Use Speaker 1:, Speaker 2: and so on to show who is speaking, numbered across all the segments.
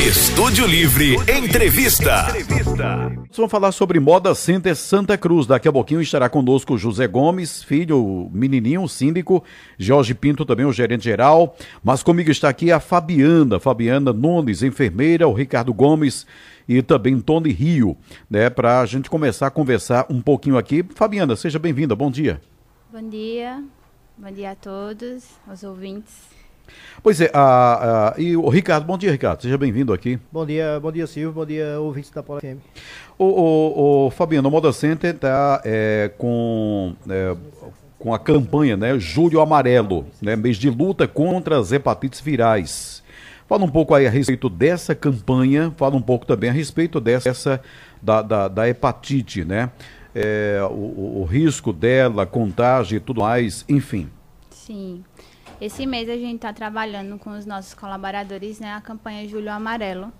Speaker 1: Estúdio Livre Entrevista. Vamos falar sobre Moda Center Santa Cruz. Daqui a pouquinho estará conosco José Gomes, filho, menininho, síndico, Jorge Pinto também, o gerente geral. Mas comigo está aqui a Fabiana, Fabiana Nunes, enfermeira, o Ricardo Gomes e também Tony Rio, né, para a gente começar a conversar um pouquinho aqui. Fabiana, seja bem-vinda, bom dia.
Speaker 2: Bom dia, bom dia a todos, aos ouvintes.
Speaker 1: Pois é, a, a, e o Ricardo, bom dia, Ricardo, seja bem-vindo aqui.
Speaker 3: Bom dia, bom dia, Silvio, bom dia, ouvintes da Pola FM.
Speaker 1: O, o, o Fabiano, o Moda Center está é, com, é, com a campanha, né, Julho Amarelo, né, mês de luta contra as hepatites virais. Fala um pouco aí a respeito dessa campanha, fala um pouco também a respeito dessa, da, da, da hepatite, né, é, o, o risco dela, contágio e tudo mais, enfim.
Speaker 2: Sim. Esse mês a gente está trabalhando com os nossos colaboradores né, a campanha Julho Amarelo,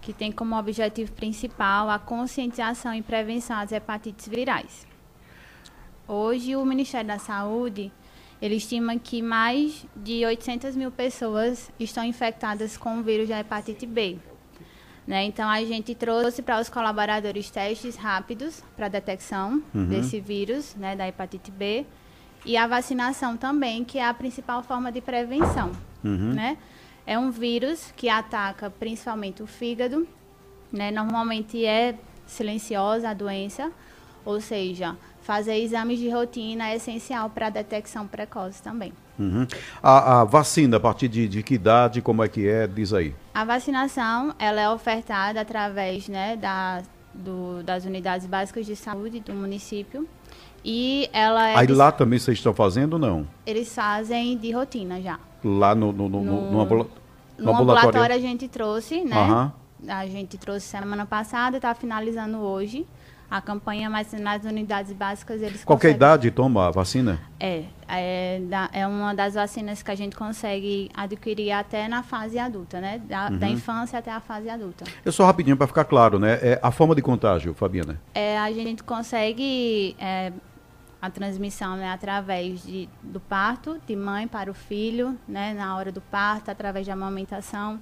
Speaker 2: que tem como objetivo principal a conscientização e prevenção às hepatites virais. Hoje, o Ministério da Saúde ele estima que mais de 800 mil pessoas estão infectadas com o vírus da hepatite B. Né? Então, a gente trouxe para os colaboradores testes rápidos para detecção uhum. desse vírus, né, da hepatite B, e a vacinação também, que é a principal forma de prevenção, uhum. né? É um vírus que ataca principalmente o fígado, né? Normalmente é silenciosa a doença, ou seja, fazer exames de rotina é essencial para a detecção precoce também.
Speaker 1: Uhum. A, a, vacina, a partir de, de, que idade, como é que é? Diz aí.
Speaker 2: A vacinação, ela é ofertada através né, da, do, das unidades básicas de saúde do município, e ela é.
Speaker 1: Aí lá também vocês estão fazendo ou não?
Speaker 2: Eles fazem de rotina já.
Speaker 1: Lá no, no, no, no,
Speaker 2: no, ambula... no ambulatório. ambulatório a gente trouxe, né? Uhum. A gente trouxe semana passada, está finalizando hoje a campanha, mas nas unidades básicas eles
Speaker 1: Qualquer conseguem... idade toma a vacina?
Speaker 2: É, é, é uma das vacinas que a gente consegue adquirir até na fase adulta, né? Da, uhum. da infância até a fase adulta.
Speaker 1: Eu só rapidinho para ficar claro, né? É a forma de contágio, Fabiana?
Speaker 2: É, a gente consegue é, a transmissão né, através de, do parto, de mãe para o filho, né, na hora do parto, através de amamentação,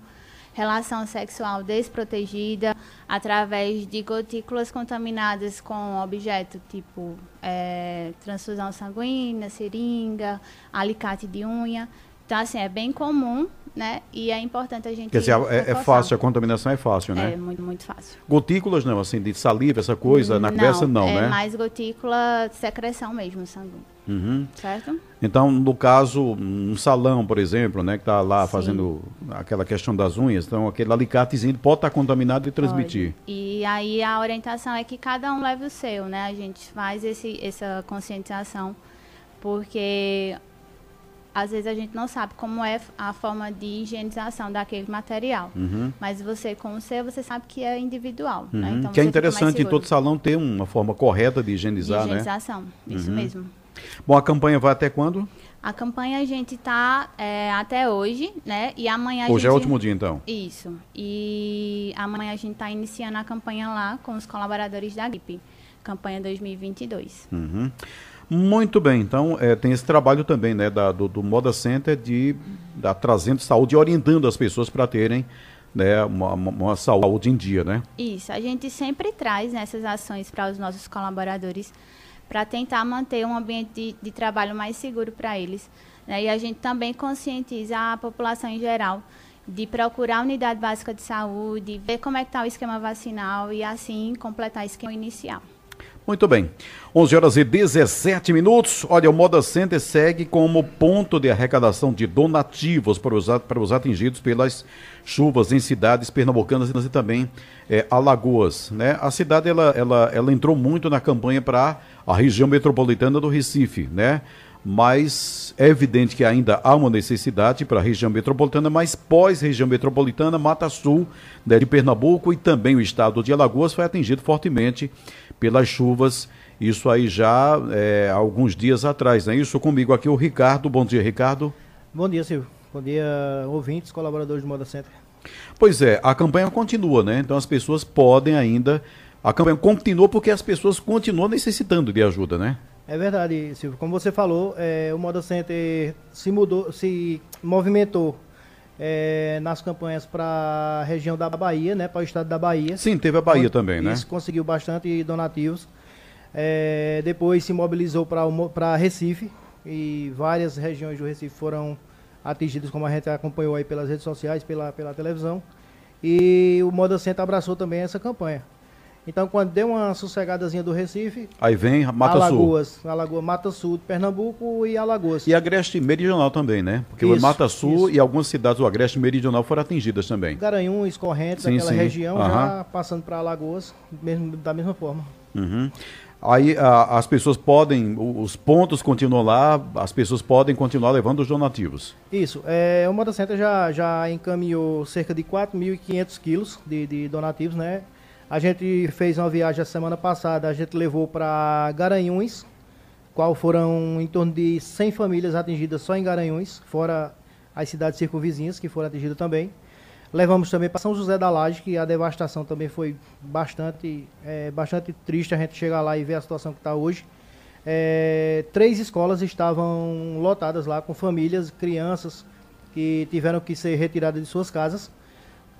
Speaker 2: relação sexual desprotegida, através de gotículas contaminadas com objeto tipo é, transfusão sanguínea, seringa, alicate de unha. Então, assim, é bem comum, né? E é importante a gente.
Speaker 1: Quer dizer, é, é, fácil, a contaminação é fácil, né?
Speaker 2: É muito, muito fácil.
Speaker 1: Gotículas não, assim, de saliva, essa coisa, na cabeça não,
Speaker 2: é
Speaker 1: né? É
Speaker 2: mais gotícula, secreção mesmo, sangue. Uhum. Certo?
Speaker 1: Então, no caso, um salão, por exemplo, né, que está lá Sim. fazendo aquela questão das unhas, então aquele alicatezinho pode estar tá contaminado e transmitir.
Speaker 2: Pode. E aí a orientação é que cada um leve o seu, né? A gente faz esse, essa conscientização, porque às vezes a gente não sabe como é a forma de higienização daquele material. Uhum. Mas você, com o seu, você sabe que é individual. Né?
Speaker 1: Uhum.
Speaker 2: Né? Então,
Speaker 1: que é interessante em todo salão ter uma forma correta de higienizar,
Speaker 2: de higienização, né? isso uhum. mesmo.
Speaker 1: Bom, a campanha vai até quando?
Speaker 2: A campanha a gente está é, até hoje, né? E amanhã
Speaker 1: Hoje
Speaker 2: gente...
Speaker 1: é o último dia, então?
Speaker 2: Isso. E amanhã a gente está iniciando a campanha lá com os colaboradores da gripe. Campanha 2022.
Speaker 1: Uhum. Muito bem, então é, tem esse trabalho também né, da, do, do Moda Center de da, trazendo saúde orientando as pessoas para terem né, uma, uma, saúde em dia, né?
Speaker 2: Isso, a gente sempre traz nessas ações para os nossos colaboradores para tentar manter um ambiente de, de trabalho mais seguro para eles. Né? E a gente também conscientiza a população em geral de procurar a unidade básica de saúde, ver como é que está o esquema vacinal e assim completar o esquema inicial.
Speaker 1: Muito bem. 11 horas e 17 minutos. Olha, o Moda Center segue como ponto de arrecadação de donativos para os, para os atingidos pelas chuvas em cidades pernambucanas e também é, Alagoas. Né? A cidade ela, ela, ela entrou muito na campanha para a região metropolitana do Recife, né? Mas é evidente que ainda há uma necessidade para a região metropolitana, mas pós-região metropolitana, Mata Sul né, de Pernambuco e também o estado de Alagoas foi atingido fortemente pelas chuvas, isso aí já é, alguns dias atrás, né? Isso comigo aqui o Ricardo. Bom dia, Ricardo.
Speaker 3: Bom dia, Silvio. Bom dia, ouvintes, colaboradores do Moda Center.
Speaker 1: Pois é, a campanha continua, né? Então as pessoas podem ainda. A campanha continua porque as pessoas continuam necessitando de ajuda, né?
Speaker 3: É verdade, Silvio. Como você falou, é, o Moda Center se mudou, se movimentou é, nas campanhas para a região da Bahia, né, para o estado da Bahia.
Speaker 1: Sim, teve a Bahia também, né?
Speaker 3: Isso, conseguiu bastante donativos. É, depois se mobilizou para Recife e várias regiões do Recife foram atingidas, como a gente acompanhou aí pelas redes sociais, pela, pela televisão. E o Moda Center abraçou também essa campanha. Então, quando deu uma sossegadazinha do Recife.
Speaker 1: Aí vem Mata
Speaker 3: Alagoas,
Speaker 1: Sul.
Speaker 3: Alagoas, Mata Sul, Pernambuco e Alagoas.
Speaker 1: E Agreste Meridional também, né? Porque isso, o Mata Sul isso. e algumas cidades do Agreste Meridional foram atingidas também.
Speaker 3: Garanhuns, Correntes, sim, aquela sim. região, uhum. já passando para Alagoas, mesmo, da mesma forma.
Speaker 1: Uhum. Aí a, as pessoas podem, os pontos continuam lá, as pessoas podem continuar levando os donativos.
Speaker 3: Isso. É, o Moda Center já, já encaminhou cerca de 4.500 quilos de, de donativos, né? A gente fez uma viagem a semana passada, a gente levou para Garanhuns, qual foram em torno de 100 famílias atingidas só em Garanhuns, fora as cidades circunvizinhas que foram atingidas também. Levamos também para São José da Laje, que a devastação também foi bastante, é, bastante triste a gente chegar lá e ver a situação que está hoje. É, três escolas estavam lotadas lá com famílias, crianças que tiveram que ser retiradas de suas casas.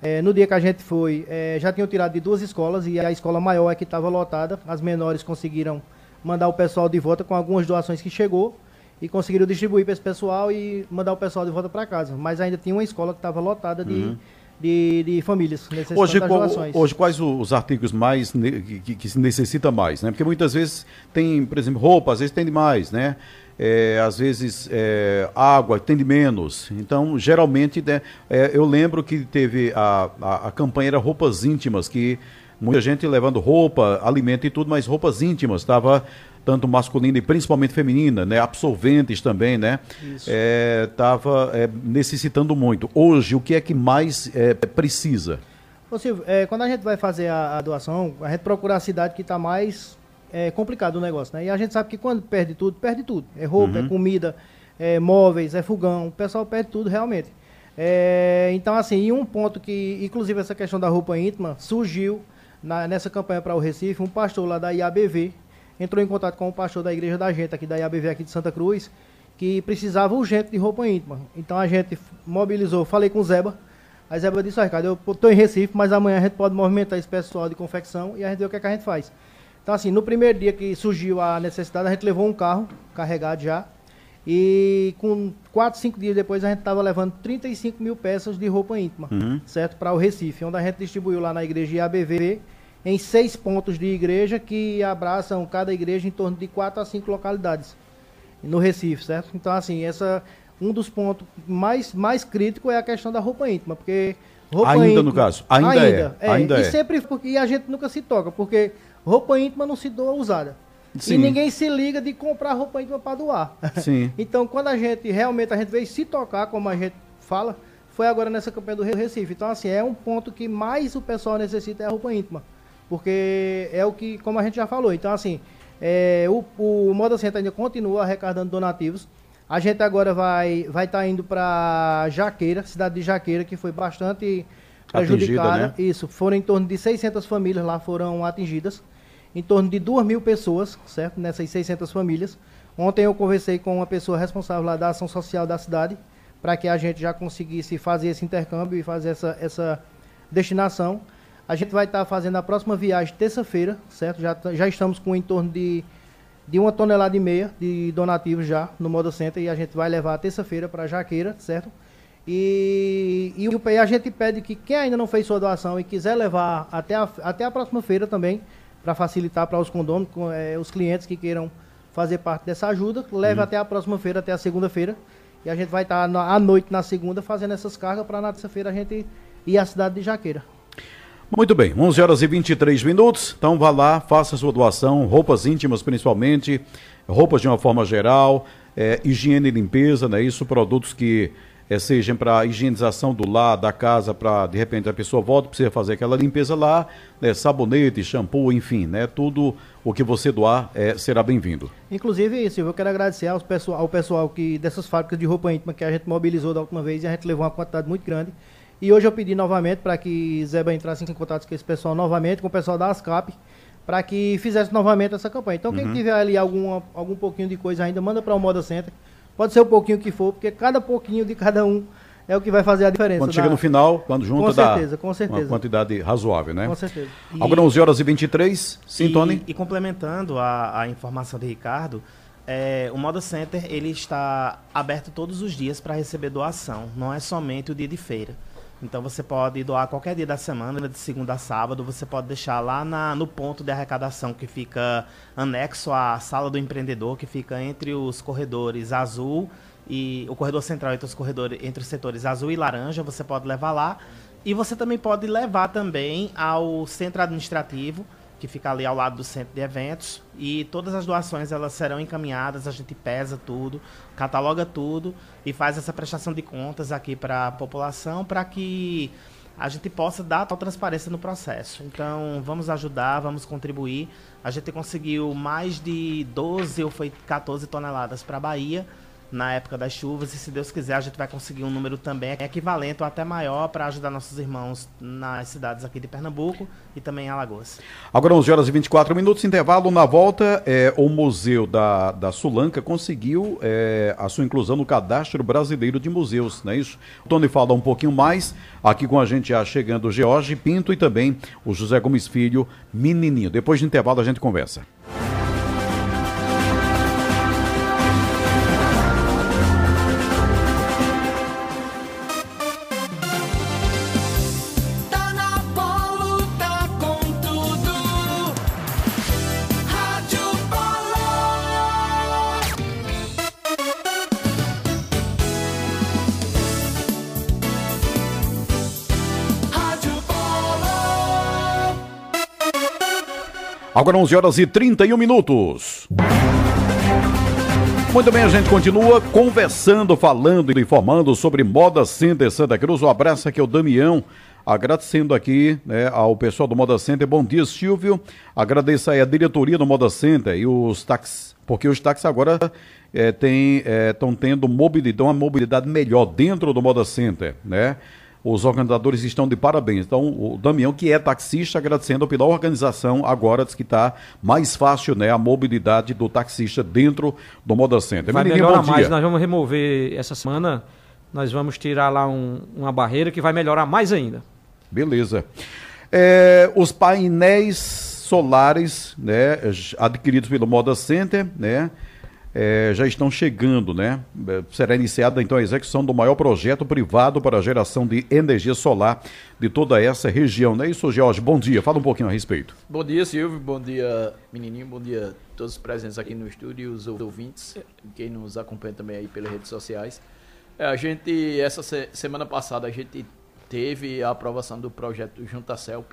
Speaker 3: É, no dia que a gente foi, é, já tinham tirado de duas escolas e a escola maior é que estava lotada. As menores conseguiram mandar o pessoal de volta com algumas doações que chegou e conseguiram distribuir para esse pessoal e mandar o pessoal de volta para casa. Mas ainda tinha uma escola que estava lotada de, uhum. de, de, famílias
Speaker 1: hoje, doações. Hoje, quais os artigos mais que, que se necessita mais? Né? Porque muitas vezes tem, por exemplo, roupa, às vezes tem demais, né? É, às vezes é, água tem de menos. Então, geralmente, né, é, eu lembro que teve a, a, a, campanha era roupas íntimas, que muita gente levando roupa, alimento e tudo, mas roupas íntimas, estava tanto masculina e principalmente feminina, né? Absolventes também, né? Estava é, é, necessitando muito. Hoje, o que é que mais é, precisa?
Speaker 3: Ô Silvio, é, quando a gente vai fazer a, a, doação, a gente procura a cidade que está mais é complicado o negócio, né? E a gente sabe que quando perde tudo, perde tudo. É roupa, é uhum. é comida, é móveis, é fogão. O pessoal perde tudo realmente. É, então, assim, e um ponto que, inclusive, essa questão da roupa íntima surgiu na, nessa campanha para o Recife. Um pastor lá da IABV entrou em contato com o pastor da igreja da gente, aqui da IABV, aqui de Santa Cruz, que precisava urgente de roupa íntima. Então a gente mobilizou, falei com o Zeba. A Zeba disse: Ricardo, eu estou em Recife, mas amanhã a gente pode movimentar esse pessoal de confecção e a gente vê o que, é que a gente faz. Então, assim, no primeiro dia que surgiu a necessidade, a gente levou um carro carregado já. E com 4, 5 dias depois, a gente estava levando 35 mil peças de roupa íntima, uhum. certo? Para o Recife, onde a gente distribuiu lá na igreja IABV, em seis pontos de igreja que abraçam cada igreja em torno de 4 a 5 localidades no Recife, certo? Então, assim, essa um dos pontos mais, mais críticos é a questão da roupa íntima, porque roupa
Speaker 1: ainda
Speaker 3: íntima,
Speaker 1: no caso, ainda, ainda é, é, ainda
Speaker 3: e
Speaker 1: é.
Speaker 3: sempre porque e a gente nunca se toca, porque roupa íntima não se doa usada. Sim. E ninguém se liga de comprar roupa íntima para doar.
Speaker 1: Sim.
Speaker 3: então, quando a gente realmente a gente veio se tocar, como a gente fala, foi agora nessa campanha do Recife. Então, assim, é um ponto que mais o pessoal necessita é a roupa íntima. Porque é o que, como a gente já falou. Então, assim, é, o, o Moda Center ainda continua arrecadando donativos. A gente agora vai vai estar tá indo para Jaqueira, cidade de Jaqueira, que foi bastante prejudicada. Né? Isso, foram em torno de 600 famílias lá foram atingidas em torno de 2 mil pessoas, certo? Nessas 600 famílias. Ontem eu conversei com uma pessoa responsável lá da ação social da cidade, para que a gente já conseguisse fazer esse intercâmbio e fazer essa, essa destinação. A gente vai estar tá fazendo a próxima viagem terça-feira, certo? Já, já estamos com em torno de, de uma tonelada e meia de donativos já no Moda Center e a gente vai levar terça-feira para Jaqueira, certo? E, e a gente pede que quem ainda não fez sua doação e quiser levar até a, até a próxima feira também, para facilitar para os condôminos, é, os clientes que queiram fazer parte dessa ajuda, leve uhum. até a próxima feira, até a segunda-feira. E a gente vai estar tá à noite na segunda fazendo essas cargas para na terça-feira a gente ir à cidade de Jaqueira.
Speaker 1: Muito bem, 11 horas e 23 minutos. Então vá lá, faça a sua doação, roupas íntimas principalmente, roupas de uma forma geral, é, higiene e limpeza, né? Isso, produtos que é, seja para higienização do lar, da casa, para de repente a pessoa volta, precisa fazer aquela limpeza lá, né, sabonete, shampoo, enfim, né, tudo o que você doar é, será bem-vindo.
Speaker 3: Inclusive, Silvio, eu quero agradecer ao pessoal, ao pessoal que dessas fábricas de roupa íntima que a gente mobilizou da última vez e a gente levou uma quantidade muito grande. E hoje eu pedi novamente para que Zeba entrasse em contato com esse pessoal novamente, com o pessoal da ASCAP, para que fizesse novamente essa campanha. Então, quem uhum. tiver ali alguma, algum pouquinho de coisa ainda, manda para o Moda Center Pode ser o pouquinho que for, porque cada pouquinho de cada um é o que vai fazer a diferença.
Speaker 1: Quando chega no final, quando junta
Speaker 3: com certeza, dá com certeza.
Speaker 1: uma quantidade razoável, né?
Speaker 3: Com certeza.
Speaker 1: E... Agora 11 horas e 23, sim, Tony?
Speaker 4: E, complementando a, a informação de Ricardo, é, o Moda Center ele está aberto todos os dias para receber doação, não é somente o dia de feira. Então você pode doar qualquer dia da semana, de segunda a sábado, você pode deixar lá na, no ponto de arrecadação que fica anexo à sala do empreendedor, que fica entre os corredores azul e o corredor central entre os corredores entre os setores azul e laranja, você pode levar lá. E você também pode levar também ao centro administrativo, que fica ali ao lado do centro de eventos, e todas as doações elas serão encaminhadas, a gente pesa tudo, cataloga tudo e faz essa prestação de contas aqui para a população para que a gente possa dar tal transparência no processo. Então, vamos ajudar, vamos contribuir. A gente conseguiu mais de 12 ou foi 14 toneladas para a Bahia na época das chuvas e se Deus quiser a gente vai conseguir um número também equivalente ou até maior para ajudar nossos irmãos nas cidades aqui de Pernambuco e também em Alagoas.
Speaker 1: Agora 11 horas e 24 minutos, intervalo na volta, é, o Museu da, da Sulanca conseguiu é, a sua inclusão no Cadastro Brasileiro de Museus, não é isso? O Tony fala um pouquinho mais, aqui com a gente já chegando o George Pinto e também o José Gomes Filho, menininho. Depois do intervalo a gente conversa. Agora 11 horas e 31 minutos. Muito bem, a gente continua conversando, falando e informando sobre Moda Center Santa Cruz. Um abraço aqui ao Damião, agradecendo aqui né, ao pessoal do Moda Center. Bom dia, Silvio. Agradeço aí a diretoria do Moda Center e os táxis, porque os táxis agora estão é, tendo mobilidade, uma mobilidade melhor dentro do Moda Center, né? Os organizadores estão de parabéns. Então, o Damião, que é taxista, agradecendo pela organização, agora diz que está mais fácil né, a mobilidade do taxista dentro do Moda Center.
Speaker 5: Vai Menininho, melhorar mais. Nós vamos remover essa semana, nós vamos tirar lá um, uma barreira que vai melhorar mais ainda.
Speaker 1: Beleza. É, os painéis solares né, adquiridos pelo Moda Center, né? É, já estão chegando, né? É, será iniciada então a execução do maior projeto privado para a geração de energia solar de toda essa região, não é isso, Jorge? Bom dia, fala um pouquinho a respeito.
Speaker 6: Bom dia, Silvio, bom dia, menininho, bom dia a todos os presentes aqui no estúdio e os ouvintes, quem nos acompanha também aí pelas redes sociais. É, a gente, essa se semana passada, a gente teve a aprovação do projeto Junta Celp.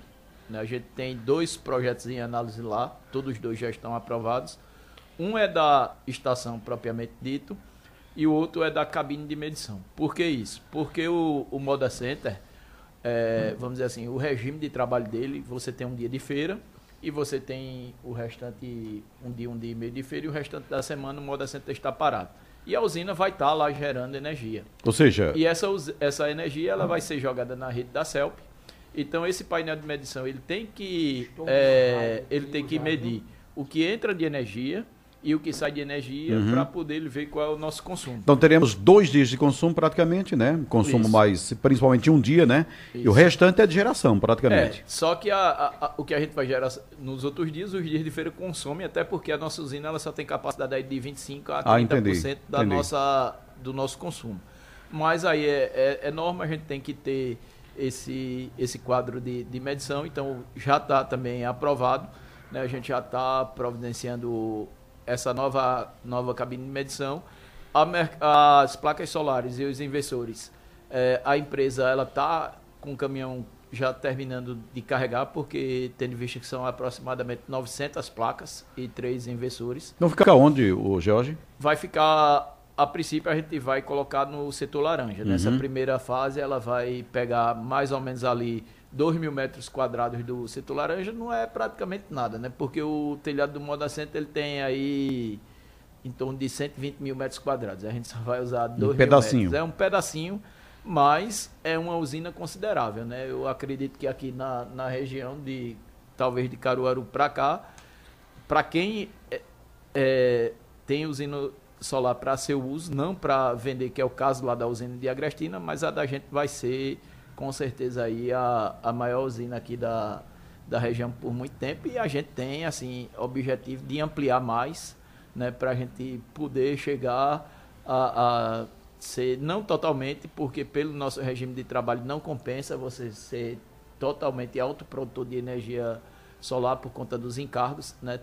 Speaker 6: Né? A gente tem dois projetos em análise lá, todos os dois já estão aprovados. Um é da estação propriamente dito e o outro é da cabine de medição. Por que isso? Porque o, o Moda Center, é, vamos dizer assim, o regime de trabalho dele, você tem um dia de feira e você tem o restante, um dia, um dia e meio de feira e o restante da semana o Moda Center está parado. E a usina vai estar lá gerando energia.
Speaker 1: Ou seja...
Speaker 6: E essa, essa energia ela vai ser jogada na rede da CELP. Então esse painel de medição ele tem que, é, ele tem que medir o que entra de energia e o que sai de energia uhum. para poder ver qual é o nosso consumo.
Speaker 1: Então teremos dois dias de consumo praticamente, né? Consumo Isso. mais, principalmente um dia, né? Isso. E o restante é de geração praticamente.
Speaker 6: É, só que a, a, a, o que a gente vai gerar nos outros dias, os dias de feira consomem, até porque a nossa usina ela só tem capacidade de 25 a 30% ah, entendi, da Nossa, do nosso consumo. Mas aí é, é, é norma, a gente tem que ter esse, esse quadro de, de medição, então já está também aprovado. Né? A gente já está providenciando essa nova, nova cabine de medição, a, as placas solares e os inversores, é, a empresa ela está com o caminhão já terminando de carregar, porque tendo visto que são aproximadamente 900 placas e três inversores.
Speaker 1: Não fica onde, o Jorge?
Speaker 6: Vai ficar, a princípio a gente vai colocar no setor laranja. Uhum. Nessa primeira fase ela vai pegar mais ou menos ali 2 mil metros quadrados do setor laranja não é praticamente nada, né? Porque o telhado do Moda Center ele tem aí em torno de 120 mil metros quadrados. A gente só vai usar 2 um
Speaker 1: pedacinho.
Speaker 6: Metros. É um pedacinho, mas é uma usina considerável, né? Eu acredito que aqui na, na região de talvez de Caruaru para cá, para quem é, é, tem usina solar para seu uso, não para vender, que é o caso lá da usina de Agrestina, mas a da gente vai ser com certeza aí a, a maior usina aqui da, da região por muito tempo e a gente tem assim objetivo de ampliar mais, né, para a gente poder chegar a, a ser não totalmente, porque pelo nosso regime de trabalho não compensa você ser totalmente autoprodutor de energia solar por conta dos encargos, né?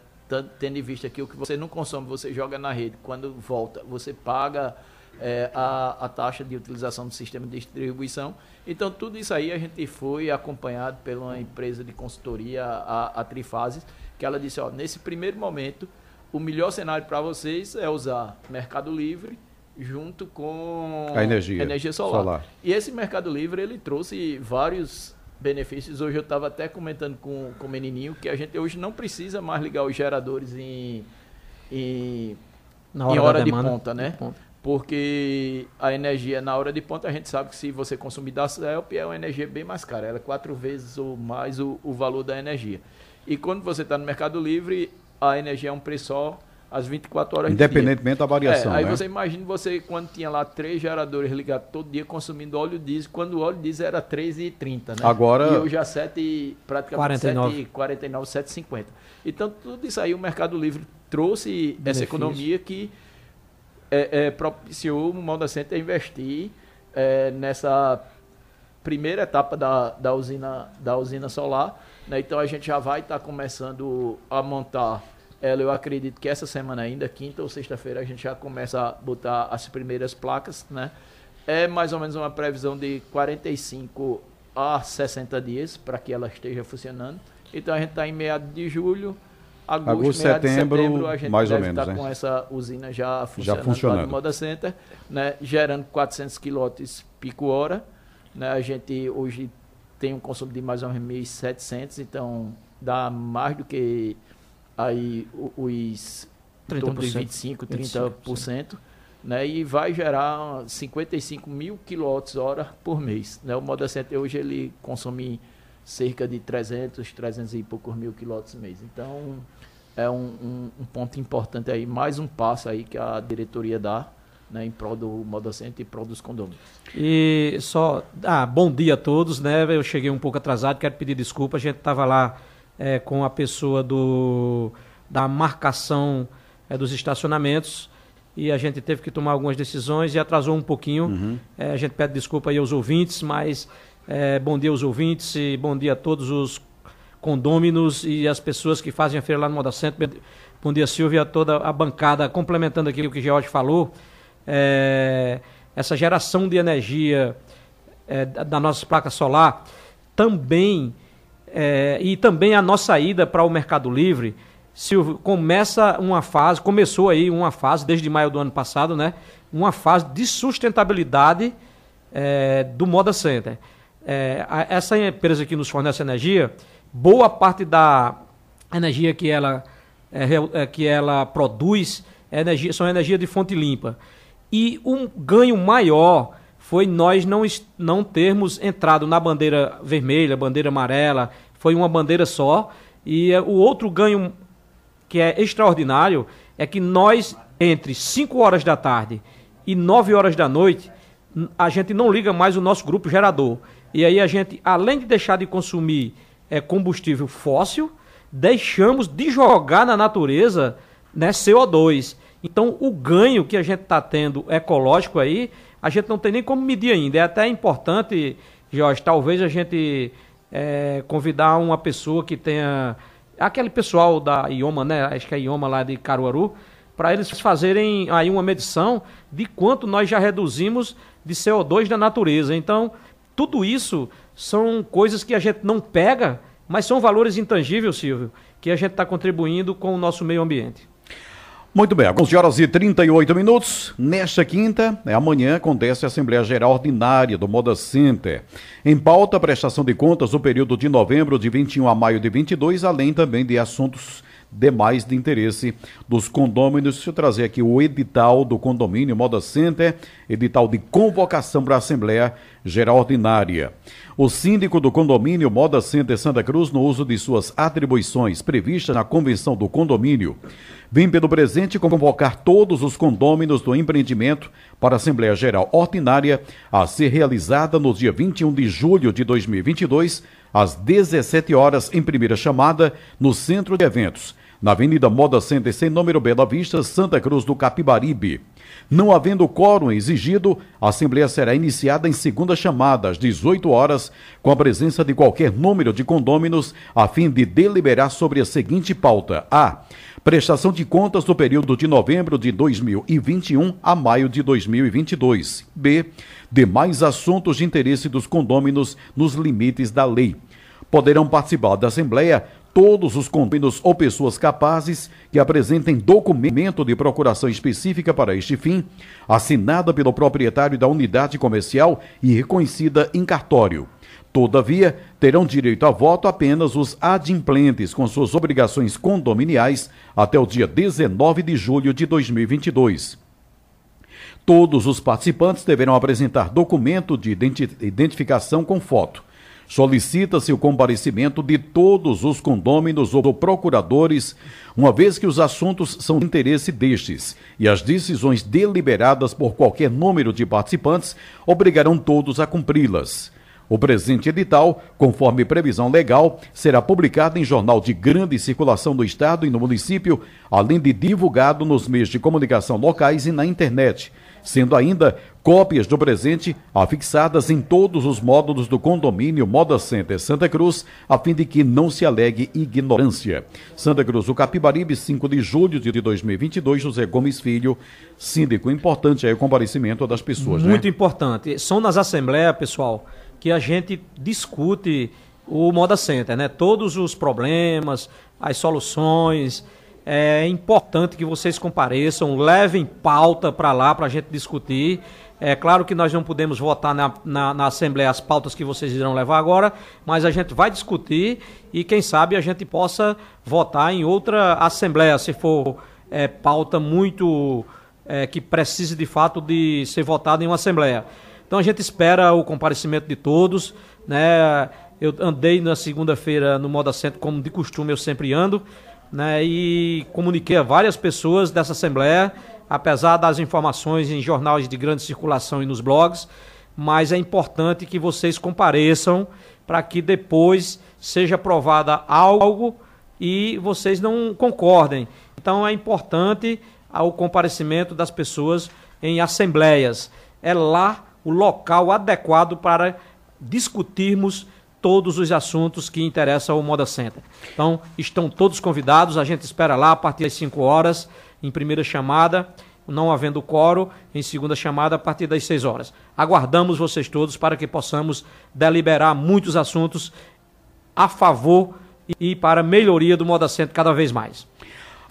Speaker 6: Tendo em vista que o que você não consome, você joga na rede. Quando volta, você paga é, a, a taxa de utilização do sistema de distribuição. Então, tudo isso aí a gente foi acompanhado por uma empresa de consultoria, a, a Trifases, que ela disse, ó, nesse primeiro momento, o melhor cenário para vocês é usar Mercado Livre, junto com
Speaker 1: a energia,
Speaker 6: energia solar. solar. E esse Mercado Livre ele trouxe vários benefícios. Hoje eu estava até comentando com, com o menininho que a gente hoje não precisa mais ligar os geradores em, em, na hora, em hora de ponta, né? De ponta. Porque a energia na hora de ponta a gente sabe que se você consumir da CELP é uma energia bem mais cara, ela é quatro vezes ou mais o, o valor da energia. E quando você está no Mercado Livre, a energia é um preço só às 24 horas
Speaker 1: Independentemente da variação.
Speaker 6: É, aí
Speaker 1: né?
Speaker 6: você imagina você quando tinha lá três geradores ligados todo dia consumindo óleo diesel, quando o óleo diesel era 3,30, né?
Speaker 1: Agora.
Speaker 6: E hoje é 7, praticamente 7,49, 7,50. Então tudo isso aí o Mercado Livre trouxe Benefício. essa economia que é, é, propiciou o Moda Center a investir é, nessa primeira etapa da, da, usina, da usina solar. Né? Então a gente já vai estar tá começando a montar ela, eu acredito que essa semana ainda, quinta ou sexta-feira, a gente já começa a botar as primeiras placas, né? É mais ou menos uma previsão de 45 a 60 dias para que ela esteja funcionando. Então a gente está em meados de julho, agosto, agosto setembro, de setembro, a gente mais deve ou menos, estar tá né? com essa usina já funcionando, já funcionando. no Moda Center, né? gerando 400 kW pico hora. Né? A gente hoje tem um consumo de mais ou menos 1.700, então dá mais do que aí os 30%, de 25, 30%, 25%, né? E vai gerar 55 mil quilowatts-hora por mês. Né? O Moda Center hoje ele consome cerca de 300, 300 e poucos mil quilowatts mês. Então é um, um, um, ponto importante aí, mais um passo aí que a diretoria dá. Né, em prol do Moda Center e em prol dos condôminos.
Speaker 5: E só, ah, bom dia a todos, né? Eu cheguei um pouco atrasado, quero pedir desculpa. A gente estava lá é, com a pessoa do, da marcação é, dos estacionamentos e a gente teve que tomar algumas decisões e atrasou um pouquinho. Uhum. É, a gente pede desculpa aí aos ouvintes, mas é, bom dia aos ouvintes e bom dia a todos os condôminos e as pessoas que fazem a feira lá no Moda Centro. Bom dia, Silvia, toda a bancada, complementando aquilo que o George falou. É, essa geração de energia é, da nossa placa solar também é, e também a nossa ida para o Mercado Livre, Silvio, começa uma fase, começou aí uma fase, desde maio do ano passado, né? Uma fase de sustentabilidade é, do Moda Center. É, a, essa empresa que nos fornece energia, boa parte da energia que ela, é, é que ela produz é energia, são energia de fonte limpa. E um ganho maior foi nós não, não termos entrado na bandeira vermelha, bandeira amarela, foi uma bandeira só. E é, o outro ganho que é extraordinário é que nós, entre 5 horas da tarde e 9 horas da noite, a gente não liga mais o nosso grupo gerador. E aí a gente, além de deixar de consumir é, combustível fóssil, deixamos de jogar na natureza né, CO2. Então o ganho que a gente está tendo ecológico aí a gente não tem nem como medir ainda. É até importante, Jorge, talvez a gente é, convidar uma pessoa que tenha. Aquele pessoal da IOMA, né? Acho que é a IOMA lá de Caruaru, para eles fazerem aí uma medição de quanto nós já reduzimos de CO2 da natureza. Então, tudo isso são coisas que a gente não pega, mas são valores intangíveis, Silvio, que a gente está contribuindo com o nosso meio ambiente.
Speaker 1: Muito bem, 11 horas e 38 minutos. Nesta quinta, é amanhã, acontece a Assembleia Geral Ordinária do Moda Center. Em pauta, prestação de contas do período de novembro de 21 a maio de 22, além também de assuntos demais de interesse dos condôminos. Deixa eu trazer aqui o edital do condomínio Moda Center, edital de convocação para a Assembleia Geral Ordinária. O síndico do condomínio Moda Center Santa Cruz, no uso de suas atribuições previstas na convenção do condomínio, vem pelo presente convocar todos os condôminos do empreendimento para a Assembleia Geral Ordinária a ser realizada no dia 21 de julho de 2022, às 17 horas, em primeira chamada, no Centro de Eventos na Avenida Moda Center, sem número Bela Vista, Santa Cruz do Capibaribe. Não havendo quórum exigido, a Assembleia será iniciada em segunda chamada, às 18 horas, com a presença de qualquer número de condôminos, a fim de deliberar sobre a seguinte pauta: A. Prestação de contas do período de novembro de 2021 a maio de 2022. B. Demais assuntos de interesse dos condôminos nos limites da lei. Poderão participar da Assembleia todos os convênios ou pessoas capazes que apresentem documento de procuração específica para este fim, assinada pelo proprietário da unidade comercial e reconhecida em cartório. Todavia, terão direito a voto apenas os adimplentes com suas obrigações condominiais até o dia 19 de julho de 2022. Todos os participantes deverão apresentar documento de identificação com foto Solicita-se o comparecimento de todos os condôminos ou procuradores, uma vez que os assuntos são de interesse destes, e as decisões deliberadas por qualquer número de participantes obrigarão todos a cumpri-las. O presente edital, conforme previsão legal, será publicado em jornal de grande circulação do Estado e no município, além de divulgado nos meios de comunicação locais e na internet sendo ainda cópias do presente afixadas em todos os módulos do condomínio Moda Center Santa Cruz, a fim de que não se alegue ignorância. Santa Cruz, o Capibaribe, 5 de julho de 2022, José Gomes Filho, síndico. Importante aí o comparecimento das pessoas?
Speaker 5: Muito né? importante. São nas assembleias, pessoal, que a gente discute o Moda Center, né? Todos os problemas, as soluções é importante que vocês compareçam, levem pauta para lá para a gente discutir. É claro que nós não podemos votar na, na, na, Assembleia as pautas que vocês irão levar agora, mas a gente vai discutir e quem sabe a gente possa votar em outra Assembleia, se for é, pauta muito é, que precise de fato de ser votada em uma Assembleia. Então a gente espera o comparecimento de todos. Né? Eu andei na segunda-feira no Moda Centro, como de costume eu sempre ando né, e comuniquei a várias pessoas dessa Assembleia, apesar das informações em jornais de grande circulação e nos blogs, mas é importante que vocês compareçam para que depois seja aprovada algo e vocês não concordem. Então é importante o comparecimento das pessoas em assembleias. É lá o local adequado para discutirmos todos os assuntos que interessam ao Moda Center. Então, estão todos convidados, a gente espera lá a partir das 5 horas, em primeira chamada, não havendo coro, em segunda chamada a partir das 6 horas. Aguardamos vocês todos para que possamos deliberar muitos assuntos a favor e para melhoria do Moda Center cada vez mais.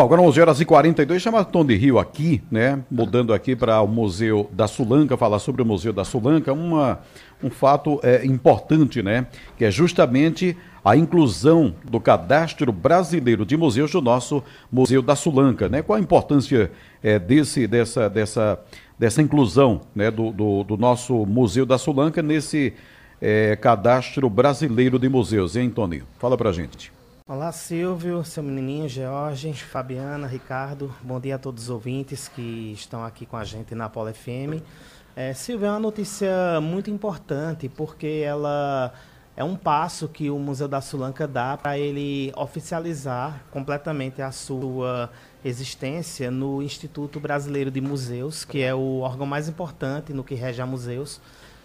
Speaker 1: Agora 11 horas e 42, chama Tom de Rio aqui, né? Mudando aqui para o Museu da Sulanca, falar sobre o Museu da Sulanca, uma, um fato é, importante, né? Que é justamente a inclusão do cadastro brasileiro de museus do nosso Museu da Sulanca, né? Qual a importância é, desse, dessa, dessa, dessa inclusão né? do, do, do nosso Museu da Sulanca nesse é, cadastro brasileiro de museus, hein, Tony? Fala pra gente.
Speaker 4: Olá, Silvio, seu menininho, George, Fabiana, Ricardo. Bom dia a todos os ouvintes que estão aqui com a gente na Polo FM. É, Silvio, é uma notícia muito importante porque ela é um passo que o Museu da Sulanca dá para ele oficializar completamente a sua existência no Instituto Brasileiro de Museus, que é o órgão mais importante no que rege a museus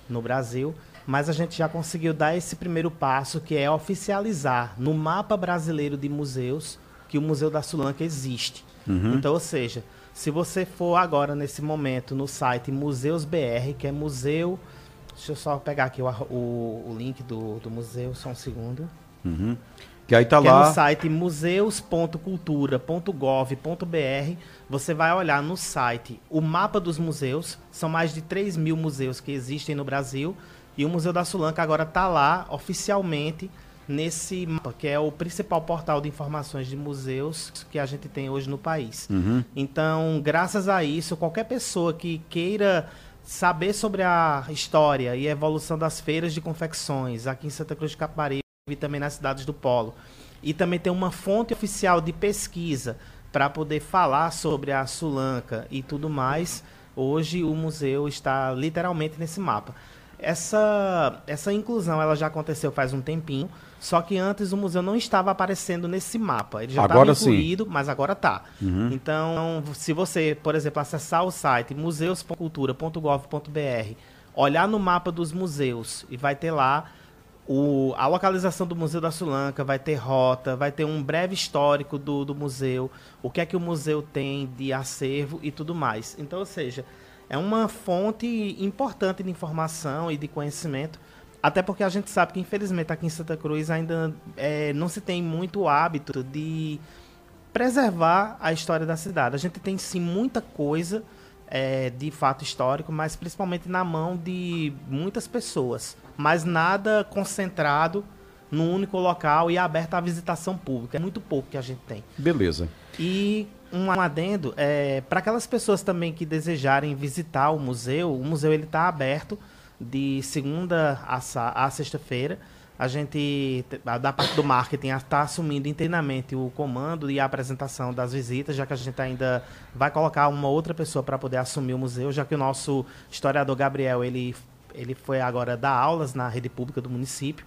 Speaker 4: no Brasil mas a gente já conseguiu dar esse primeiro passo, que é oficializar no mapa brasileiro de museus que o Museu da Sulanca existe. Uhum. Então, ou seja, se você for agora, nesse momento, no site Museus BR, que é museu... Deixa eu só pegar aqui o, o, o link do, do museu, só um segundo.
Speaker 1: Uhum. Que aí tá
Speaker 4: que
Speaker 1: lá.
Speaker 4: É no site museus.cultura.gov.br. Você vai olhar no site o mapa dos museus. São mais de 3 mil museus que existem no Brasil. E o Museu da Sulanca agora está lá oficialmente nesse mapa, que é o principal portal de informações de museus que a gente tem hoje no país.
Speaker 1: Uhum.
Speaker 4: Então, graças a isso, qualquer pessoa que queira saber sobre a história e a evolução das feiras de confecções aqui em Santa Cruz de Caparibe e também nas cidades do Polo, e também ter uma fonte oficial de pesquisa para poder falar sobre a Sulanca e tudo mais, hoje o museu está literalmente nesse mapa. Essa, essa inclusão ela já aconteceu faz um tempinho, só que antes o museu não estava aparecendo nesse mapa. Ele já
Speaker 1: Agora
Speaker 4: estava
Speaker 1: sim.
Speaker 4: incluído, mas agora está. Então, se você, por exemplo, acessar o site museus.cultura.gov.br, olhar no mapa dos museus e vai ter lá o, a localização do Museu da Sulanca, vai ter rota, vai ter um breve histórico do, do museu, o que é que o museu tem de acervo e tudo mais. Então, ou seja, é uma fonte importante de informação e de conhecimento, até porque a gente sabe que, infelizmente, aqui em Santa Cruz ainda é, não se tem muito hábito de preservar a história da cidade. A gente tem sim muita coisa é, de fato histórico, mas principalmente na mão de muitas pessoas, mas nada concentrado num único local e aberto à visitação pública. É muito pouco que a gente tem.
Speaker 1: Beleza.
Speaker 4: E um adendo, é, para aquelas pessoas também que desejarem visitar o museu, o museu ele está aberto de segunda a, a sexta-feira. A gente, da parte do marketing, está assumindo internamente o comando e a apresentação das visitas, já que a gente ainda vai colocar uma outra pessoa para poder assumir o museu, já que o nosso historiador Gabriel, ele, ele foi agora dar aulas na rede pública do município.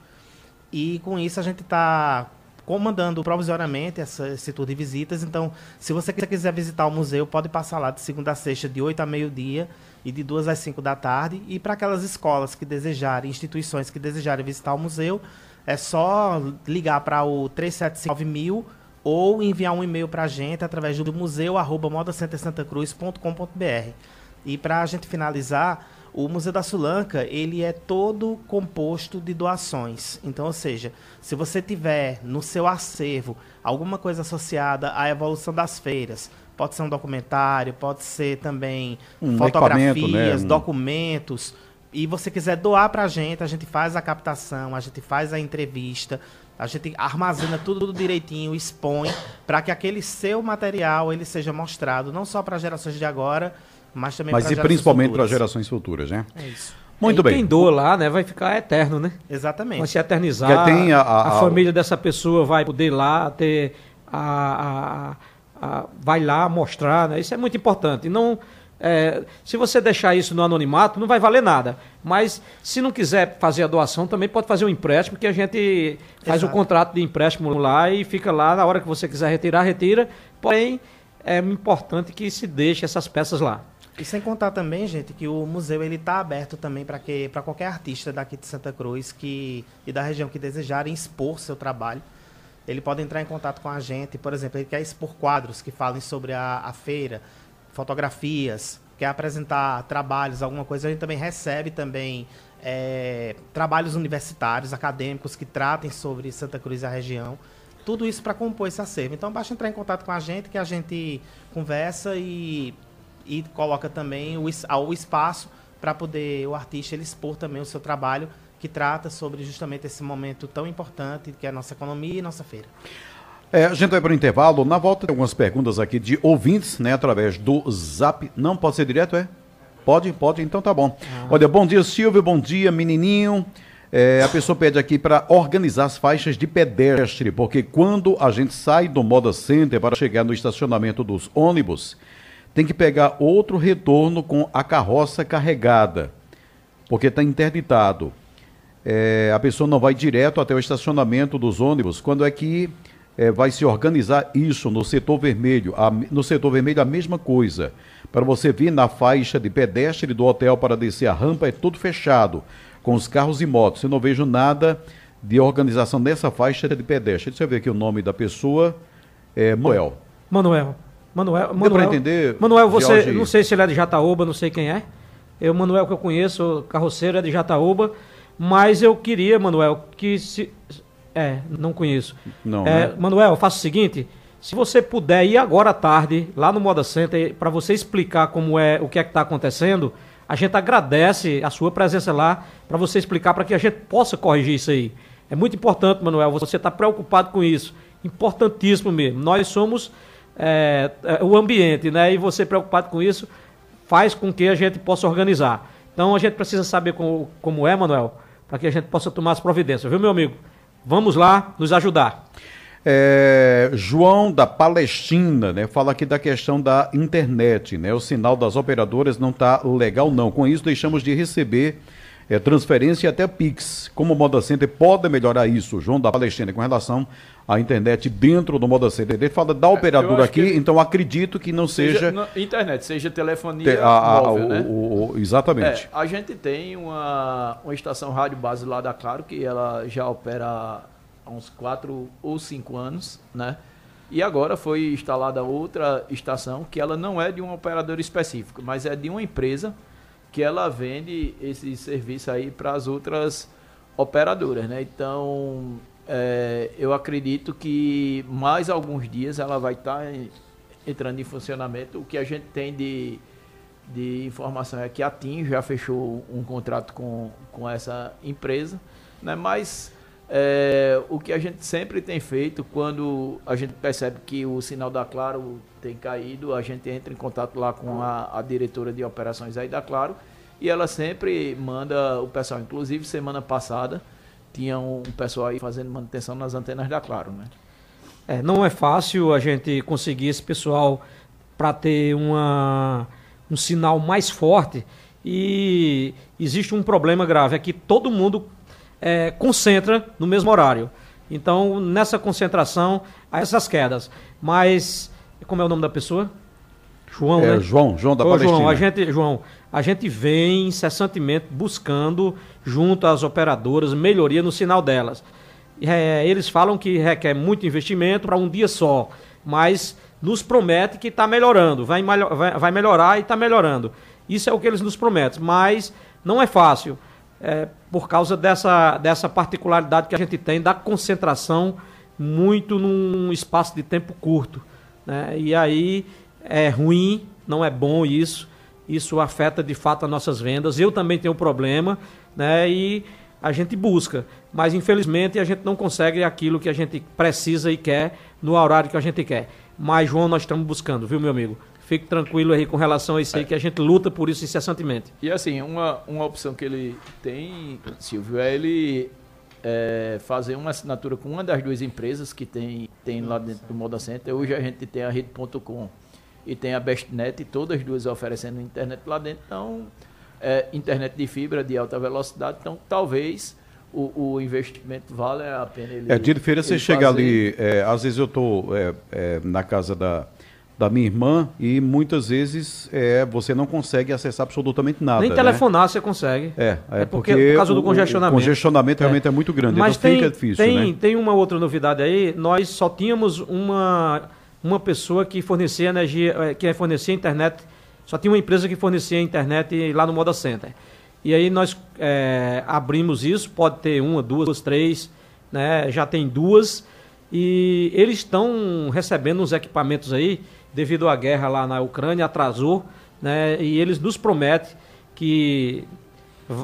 Speaker 4: E com isso a gente está comandando provisoriamente essa, esse tour de visitas. Então, se você quiser visitar o museu, pode passar lá de segunda a sexta, de 8 a meio-dia e de 2 às 5 da tarde. E para aquelas escolas que desejarem, instituições que desejarem visitar o museu, é só ligar para o 375 mil ou enviar um e-mail para a gente através do museu@modacentersantacruz.com.br. E para a gente finalizar, o Museu da Sulanca, ele é todo composto de doações. Então, ou seja, se você tiver no seu acervo alguma coisa associada à evolução das feiras, pode ser um documentário, pode ser também
Speaker 1: Um
Speaker 4: fotografias,
Speaker 1: né? Um-
Speaker 4: documentos, e você quiser doar para a gente, a gente faz a captação, a gente faz a entrevista, a gente armazena tudo direitinho, expõe, para que aquele seu material ele seja mostrado, não só para gerações de agora, mas também
Speaker 1: Mas
Speaker 4: para
Speaker 1: e
Speaker 4: gerações
Speaker 1: principalmente para
Speaker 4: futuras.
Speaker 1: gerações futuras, né?
Speaker 4: É isso.
Speaker 1: Muito
Speaker 5: e
Speaker 1: bem.
Speaker 5: Quem doa lá, né, vai ficar eterno, né?
Speaker 4: Exatamente.
Speaker 5: Vai se eternizar.
Speaker 1: Já tem a- a- a-
Speaker 5: família dessa pessoa vai poder ir lá ter a, a- a- vai lá mostrar, né? Isso é muito importante. Não é, se você deixar isso no anonimato, não vai valer nada. Mas se não quiser fazer a doação, também pode fazer um empréstimo, que a gente faz o contrato de empréstimo lá e fica lá na hora que você quiser retirar, retira. Porém, é importante que se deixe essas peças lá.
Speaker 4: E sem contar também, gente, que o museu ele está aberto também para que para qualquer artista daqui de Santa Cruz que e da região que desejarem expor seu trabalho, ele pode entrar em contato com a gente. Por exemplo, ele quer expor quadros que falem sobre a, a feira, fotografias, quer apresentar trabalhos, alguma coisa. A gente também recebe também é, trabalhos universitários, acadêmicos que tratem sobre Santa Cruz e a região. Tudo isso para compor esse acervo. Então, basta entrar em contato com a gente, que a gente conversa e, e coloca também o, ao espaço para poder o artista ele expor também o seu trabalho, que trata sobre justamente esse momento tão importante que é a nossa economia e nossa feira.
Speaker 1: É, a gente vai para o intervalo. Na volta tem algumas perguntas aqui de ouvintes, né? Através do zap. Não pode ser direto, é? Pode? Pode, então tá bom. Olha, bom dia, Silvio. Bom dia, menininho. É, a pessoa pede aqui para organizar as faixas de pedestre, porque quando a gente sai do Moda Center para chegar no estacionamento dos ônibus, tem que pegar outro retorno com a carroça carregada, porque está interditado. É, a pessoa não vai direto até o estacionamento dos ônibus. Quando é que é, vai se organizar isso no setor vermelho? A- no setor vermelho, a mesma coisa. Para você vir na faixa de pedestre do hotel para descer a rampa, é tudo fechado, com os carros e motos. Eu não vejo nada de organização nessa faixa de pedestre. Deixa eu ver aqui o nome da pessoa. É Moel.
Speaker 5: Manuel. Manuel,
Speaker 1: Deu
Speaker 5: Manuel,
Speaker 1: para entender?
Speaker 5: Manuel, você,
Speaker 1: Jorge?
Speaker 5: não sei se ele é de Jataúba, não sei quem é. Eu, Manuel, que eu conheço, carroceiro é de Jataúba, mas eu queria, Manuel, que se. É, não conheço.
Speaker 1: Não,
Speaker 5: É,
Speaker 1: né?
Speaker 5: Manuel, faça o seguinte: se você puder ir agora à tarde, lá no Moda Center, para você explicar como é, o que é que está acontecendo, a gente agradece a sua presença lá, para você explicar, para que a gente possa corrigir isso aí. É muito importante, Manuel, você está preocupado com isso. Importantíssimo mesmo. Nós somos é, é, o ambiente, né? E você preocupado com isso faz com que a gente possa organizar. Então a gente precisa saber como, como é, Manuel, para que a gente possa tomar as providências, viu, meu amigo? Vamos lá nos ajudar.
Speaker 1: É, João da Palestina, né, fala aqui da questão da internet, né? O sinal das operadoras não está legal não. Com isso deixamos de receber é, transferência e até Pix. Como o Moda Center pode melhorar isso, João da Palestina, com relação à internet dentro do Moda Center? Ele fala da é, operadora aqui, que então acredito que não seja...
Speaker 6: seja internet, seja telefonia te, a, a, móvel, o, né?
Speaker 1: O, o, exatamente.
Speaker 6: É, a gente tem uma, uma estação rádio base lá da Claro, que ela já opera há uns 4 ou 5 anos, né? E agora foi instalada outra estação que ela não é de um operador específico, mas é de uma empresa que ela vende esse serviço aí para as outras operadoras, né? Então, é, eu acredito que mais alguns dias ela vai estar tá entrando em funcionamento. O que a gente tem de, de informação é que a TIM já fechou um contrato com, com essa empresa, né? Mas é, o que a gente sempre tem feito quando a gente percebe que o sinal da Claro tem caído, a gente entra em contato lá com a, a diretora de operações aí da Claro e ela sempre manda o pessoal. Inclusive, semana passada tinha um pessoal aí fazendo manutenção nas antenas da Claro, né?
Speaker 5: É, não é fácil a gente conseguir esse pessoal para ter uma, um sinal mais forte e existe um problema grave, é que todo mundo é, concentra no mesmo horário. Então, nessa concentração, há essas quedas. Mas, como é o nome da pessoa?
Speaker 1: João, é, né? João, João da Ô, Palestina.
Speaker 5: João, a gente, João, a gente vem incessantemente buscando, junto às operadoras, melhoria no sinal delas. É, eles falam que requer muito investimento para um dia só, mas nos promete que está melhorando, vai, vai, vai melhorar e está melhorando. Isso é o que eles nos prometem, mas não é fácil é, por causa dessa, dessa particularidade que a gente tem da concentração muito num espaço de tempo curto. Né? E aí é ruim, não é bom isso. Isso afeta de fato as nossas vendas. Eu também tenho um problema, né? E a gente busca, mas infelizmente a gente não consegue aquilo que a gente precisa e quer no horário que a gente quer. Mas, João, nós estamos buscando, viu, meu amigo? Fique tranquilo aí com relação a isso aí, é. que a gente luta por isso incessantemente.
Speaker 6: E assim, uma, uma opção que ele tem, Silvio, é ele é, fazer uma assinatura com uma das duas empresas que tem, tem lá dentro do Moda Center. Hoje a gente tem a rede.com e tem a Bestnet, todas duas oferecendo internet lá dentro. Então, é, internet de fibra de alta velocidade. Então, talvez o, o investimento vale a pena. Ele,
Speaker 1: é, de feira você chega fazer... ali, é, às vezes eu estou é, é, na casa da da minha irmã e muitas vezes é, você não consegue acessar absolutamente nada.
Speaker 5: Nem né? telefonar né? você consegue.
Speaker 1: É, é, é porque, porque, por causa do congestionamento. O congestionamento realmente é, é muito grande,
Speaker 5: Mas então tem, fica
Speaker 1: difícil.
Speaker 5: Tem,
Speaker 1: né?
Speaker 5: tem uma outra novidade aí, nós só tínhamos uma, uma pessoa que fornecia energia, é, que fornecia internet, só tinha uma empresa que fornecia internet lá no Moda Center. E aí nós é, abrimos isso, pode ter uma, duas, três, né? já tem duas, e eles estão recebendo uns equipamentos aí devido à guerra lá na Ucrânia, atrasou, né? E eles nos prometem que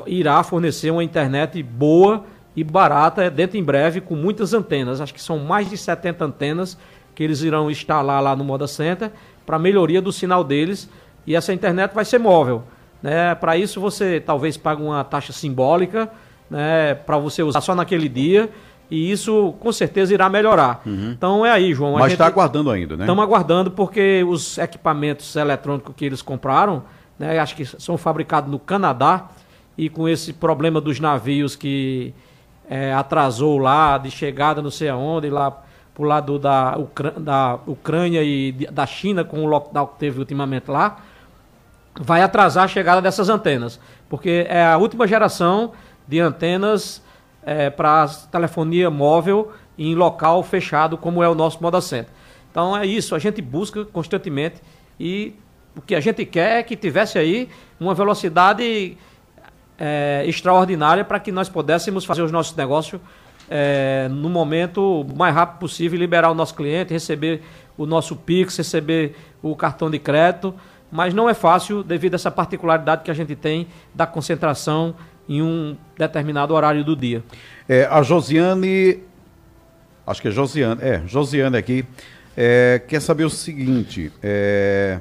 Speaker 5: irá fornecer uma internet boa e barata dentro em breve, com muitas antenas. Acho que são mais de 70 antenas que eles irão instalar lá no Moda Center para melhoria do sinal deles. E essa internet vai ser móvel. Né? Para isso você talvez pague uma taxa simbólica né? para você usar só naquele dia e isso com certeza irá melhorar. Uhum. Então é aí, João.
Speaker 1: Mas está aguardando ainda, né?
Speaker 5: Estamos aguardando porque os equipamentos eletrônicos que eles compraram, né, acho que são fabricados no Canadá e com esse problema dos navios que é, atrasou lá de chegada não sei aonde, lá pro lado da, Ucrânia, da Ucrânia e da China com o lockdown que teve ultimamente lá, vai atrasar a chegada dessas antenas, porque é a última geração de antenas é, para telefonia móvel em local fechado, como é o nosso Moda Center. Então é isso, a gente busca constantemente e o que a gente quer é que tivesse aí uma velocidade é, extraordinária para que nós pudéssemos fazer os nossos negócios é, no momento mais rápido possível, liberar o nosso cliente, receber o nosso Pix, receber o cartão de crédito. Mas não é fácil devido a essa particularidade que a gente tem da concentração em um determinado horário do dia.
Speaker 1: É, a Josiane, acho que é Josiane, é, Josiane aqui, é, quer saber o seguinte, é,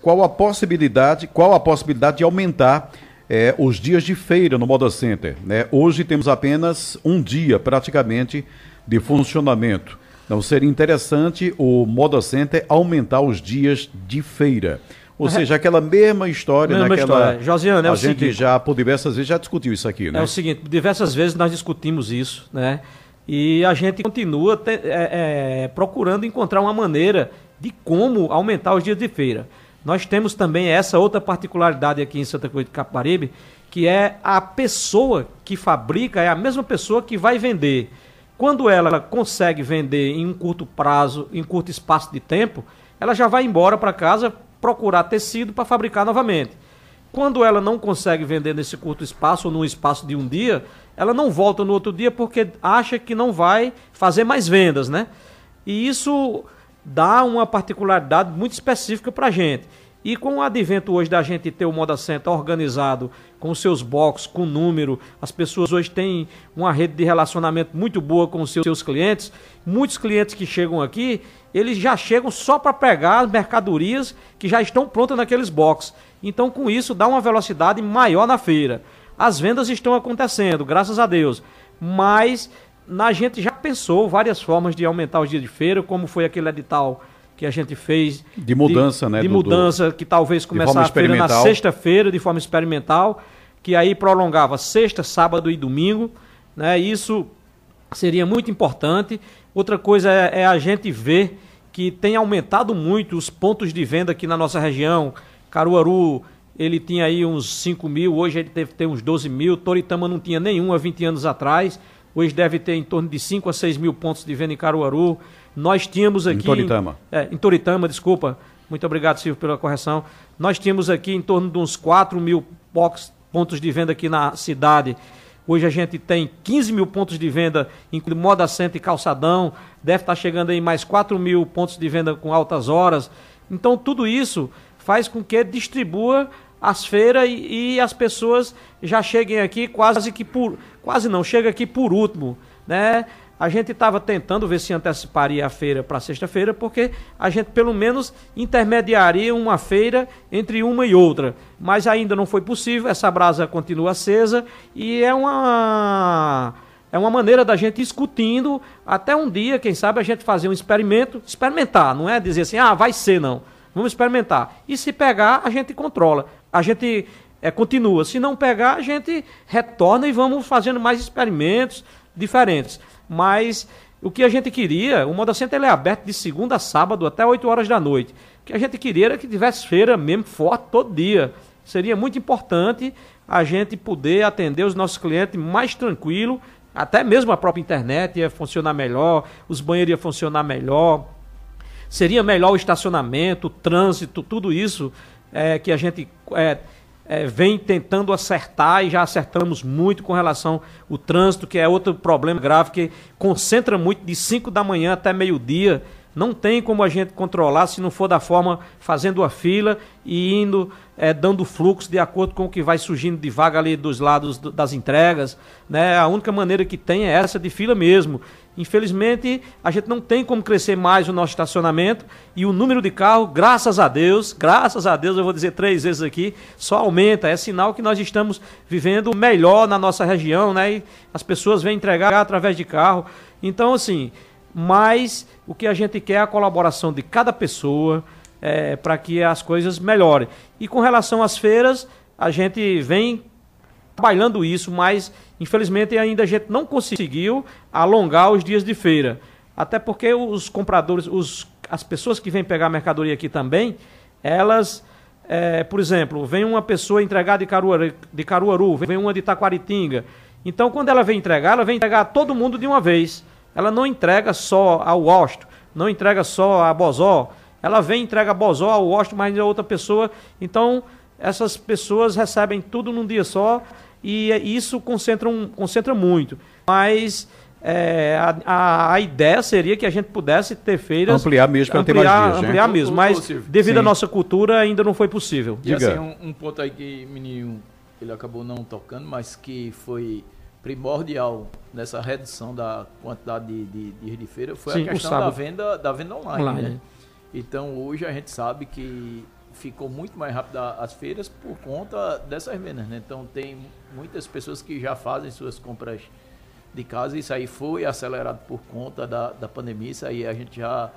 Speaker 1: qual a possibilidade, qual a possibilidade de aumentar é, os dias de feira no Moda Center? Né? Hoje temos apenas um dia, praticamente, de funcionamento. Então seria interessante o Moda Center aumentar os dias de feira. Ou seja, aquela mesma história,
Speaker 5: Mesma
Speaker 1: naquela.
Speaker 5: história. Josiane, é
Speaker 1: a gente
Speaker 5: seguinte-
Speaker 1: já, por diversas vezes, já discutiu isso aqui, né?
Speaker 5: É o seguinte, diversas vezes nós discutimos isso, né? E a gente continua te- é, é, procurando encontrar uma maneira de como aumentar os dias de feira. Nós temos também essa outra particularidade aqui em Santa Cruz de Caparibe, que é a pessoa que fabrica, é a mesma pessoa que vai vender. Quando ela consegue vender em um curto prazo, em um curto espaço de tempo, ela já vai embora para casa procurar tecido para fabricar novamente. Quando ela não consegue vender nesse curto espaço ou num espaço de um dia, ela não volta no outro dia porque acha que não vai fazer mais vendas, né? E isso dá uma particularidade muito específica para a gente. E com o advento hoje da gente ter o Moda Center organizado com seus boxes, com número, as pessoas hoje têm uma rede de relacionamento muito boa com os seus, clientes. Muitos clientes que chegam aqui, eles já chegam só para pegar as mercadorias que já estão prontas naqueles boxes. Então, com isso, dá uma velocidade maior na feira. As vendas estão acontecendo, graças a Deus. Mas a gente já pensou várias formas de aumentar os dias de feira, como foi aquele edital que a gente fez.
Speaker 1: De mudança, né,
Speaker 5: De
Speaker 1: do-
Speaker 5: mudança, que talvez feira na sexta-feira, de forma experimental, que aí prolongava sexta, sábado e domingo. Né? Isso seria muito importante. Outra coisa é, é a gente ver que tem aumentado muito os pontos de venda aqui na nossa região. Caruaru, ele tinha aí uns 5 mil, hoje ele deve ter uns 12 mil. Toritama não tinha nenhum há 20 anos atrás. Hoje deve ter em torno de 5 a 6 mil pontos de venda em Caruaru. Nós tínhamos aqui.
Speaker 1: Toritama.
Speaker 5: É, em Toritama, desculpa. Muito obrigado, Silvio, pela correção. Nós tínhamos aqui em torno de uns 4 mil box- pontos de venda aqui na cidade. Hoje a gente tem 15 mil pontos de venda em Moda Center e Calçadão. Deve estar chegando aí mais 4 mil pontos de venda com altas horas. Então, tudo isso faz com que distribua as feiras e, e as pessoas já cheguem aqui quase que por. Quase não, chega aqui por último. Né? A gente estava tentando ver se anteciparia a feira para sexta-feira, porque a gente pelo menos intermediaria uma feira entre uma e outra. Mas ainda não foi possível, essa brasa continua acesa e é uma. É uma maneira da gente discutindo até um dia, quem sabe, a gente fazer um experimento, experimentar, não é dizer assim, ah, vai ser não. Vamos experimentar. E se pegar, a gente controla. A gente é, continua. Se não pegar, a gente retorna e vamos fazendo mais experimentos diferentes. Mas o que a gente queria, o Moda Center é aberto de segunda a sábado até 8 horas da noite. O que a gente queria era que tivesse feira mesmo forte todo dia. Seria muito importante a gente poder atender os nossos clientes mais tranquilo, até mesmo a própria internet ia funcionar melhor, os banheiros iam funcionar melhor, seria melhor o estacionamento, o trânsito, tudo isso é, que a gente é, é, vem tentando acertar e já acertamos muito com relação ao trânsito, que é outro problema grave que concentra muito de 5 da manhã até meio-dia. Não tem como a gente controlar se não for da forma fazendo a fila e indo é, dando fluxo de acordo com o que vai surgindo de vaga ali dos lados do- das entregas. Né? A única maneira que tem é essa de fila mesmo. Infelizmente, a gente não tem como crescer mais o nosso estacionamento e o número de carros, graças a Deus, graças a Deus, eu vou dizer três vezes aqui, só aumenta. É sinal que nós estamos vivendo melhor na nossa região, né? E as pessoas vêm entregar através de carro. Então, assim, mas o que a gente quer é a colaboração de cada pessoa é, para que as coisas melhorem. E com relação às feiras, a gente vem trabalhando isso, mas infelizmente ainda a gente não conseguiu alongar os dias de feira. Até porque os compradores, os, as pessoas que vêm pegar mercadoria aqui também, elas, é, por exemplo, vem uma pessoa entregar de Caruaru, de Caruaru, vem uma de Taquaritinga. Então, quando ela vem entregar, ela vem entregar a todo mundo de uma vez. Ela não entrega só ao Washington, não entrega só a Bozó. Ela vem entrega a Bozó ao Washington, mas a outra pessoa. Então, essas pessoas recebem tudo num dia só e é- isso concentra, um, concentra muito. Mas é, a, a, ideia seria que a gente pudesse ter feiras.
Speaker 1: Ampliar mesmo para ter mais
Speaker 5: ampliar,
Speaker 1: dias, né?
Speaker 5: ampliar
Speaker 6: Ô,
Speaker 5: mesmo, mas devido à
Speaker 1: Sim.
Speaker 5: nossa cultura ainda não foi possível.
Speaker 6: E
Speaker 1: Diga.
Speaker 6: assim, um, um ponto aí que o menino ele acabou não tocando, mas que foi primordial nessa redução da quantidade de, de, de, de feira foi
Speaker 5: Sim,
Speaker 6: a questão da venda, da venda online.
Speaker 5: Online.
Speaker 6: Né? Então hoje a gente sabe que ficou muito mais rápido a- as feiras por conta dessas vendas. Né? Então tem muitas pessoas que já fazem suas compras de casa. Isso aí foi acelerado por conta da, da pandemia. Isso aí a gente já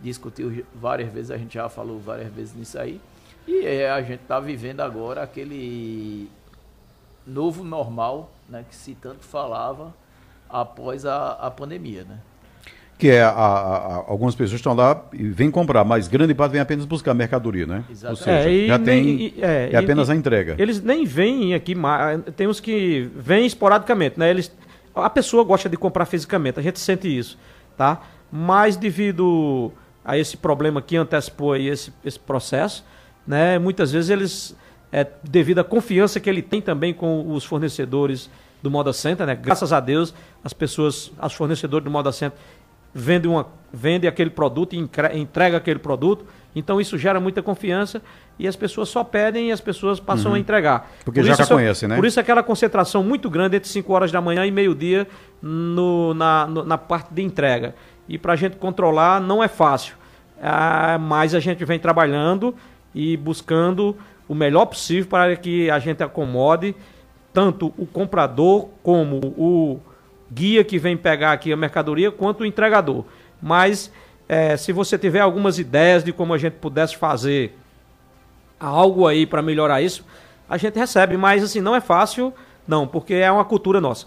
Speaker 6: discutiu várias vezes, a gente já falou várias vezes nisso aí. E é, a gente está vivendo agora aquele novo normal, né, que se tanto falava após a, a pandemia, né?
Speaker 1: Que é, a- a- a- algumas pessoas estão lá e vêm comprar, mas grande parte vem apenas buscar mercadoria, né? Ou
Speaker 6: Exatamente.
Speaker 1: seja,
Speaker 5: É, e
Speaker 1: já
Speaker 5: nem-
Speaker 1: tem,
Speaker 5: e- é,
Speaker 1: é, apenas
Speaker 5: e-
Speaker 1: a entrega.
Speaker 5: Eles nem vêm aqui mais. Tem uns que vêm esporadicamente, né? Eles, a pessoa gosta de comprar fisicamente, a gente sente isso, tá? Mas devido a esse problema que antecipou aí esse, esse processo, né? Muitas vezes eles, é, devido à confiança que ele tem também com os fornecedores do Moda Center, né? Graças a Deus, as pessoas, os fornecedores do Moda Center vendem, uma, vendem aquele produto e entrega aquele produto. Então isso gera muita confiança e as pessoas só pedem e as pessoas passam a entregar.
Speaker 1: Uhum. Porque
Speaker 5: Por
Speaker 1: já
Speaker 5: isso,
Speaker 1: já conhecem, né?
Speaker 5: Por isso aquela concentração muito grande entre 5 horas da manhã e meio-dia no- na, no- na parte de entrega. E para a gente controlar não é fácil. Ah, mas a gente vem trabalhando e buscando o melhor possível para que a gente acomode tanto o comprador como o guia que vem pegar aqui a mercadoria, quanto o entregador. Mas eh, se você tiver algumas ideias de como a gente pudesse fazer algo aí para melhorar isso, a gente recebe, mas assim, não é fácil, não, porque é uma cultura nossa.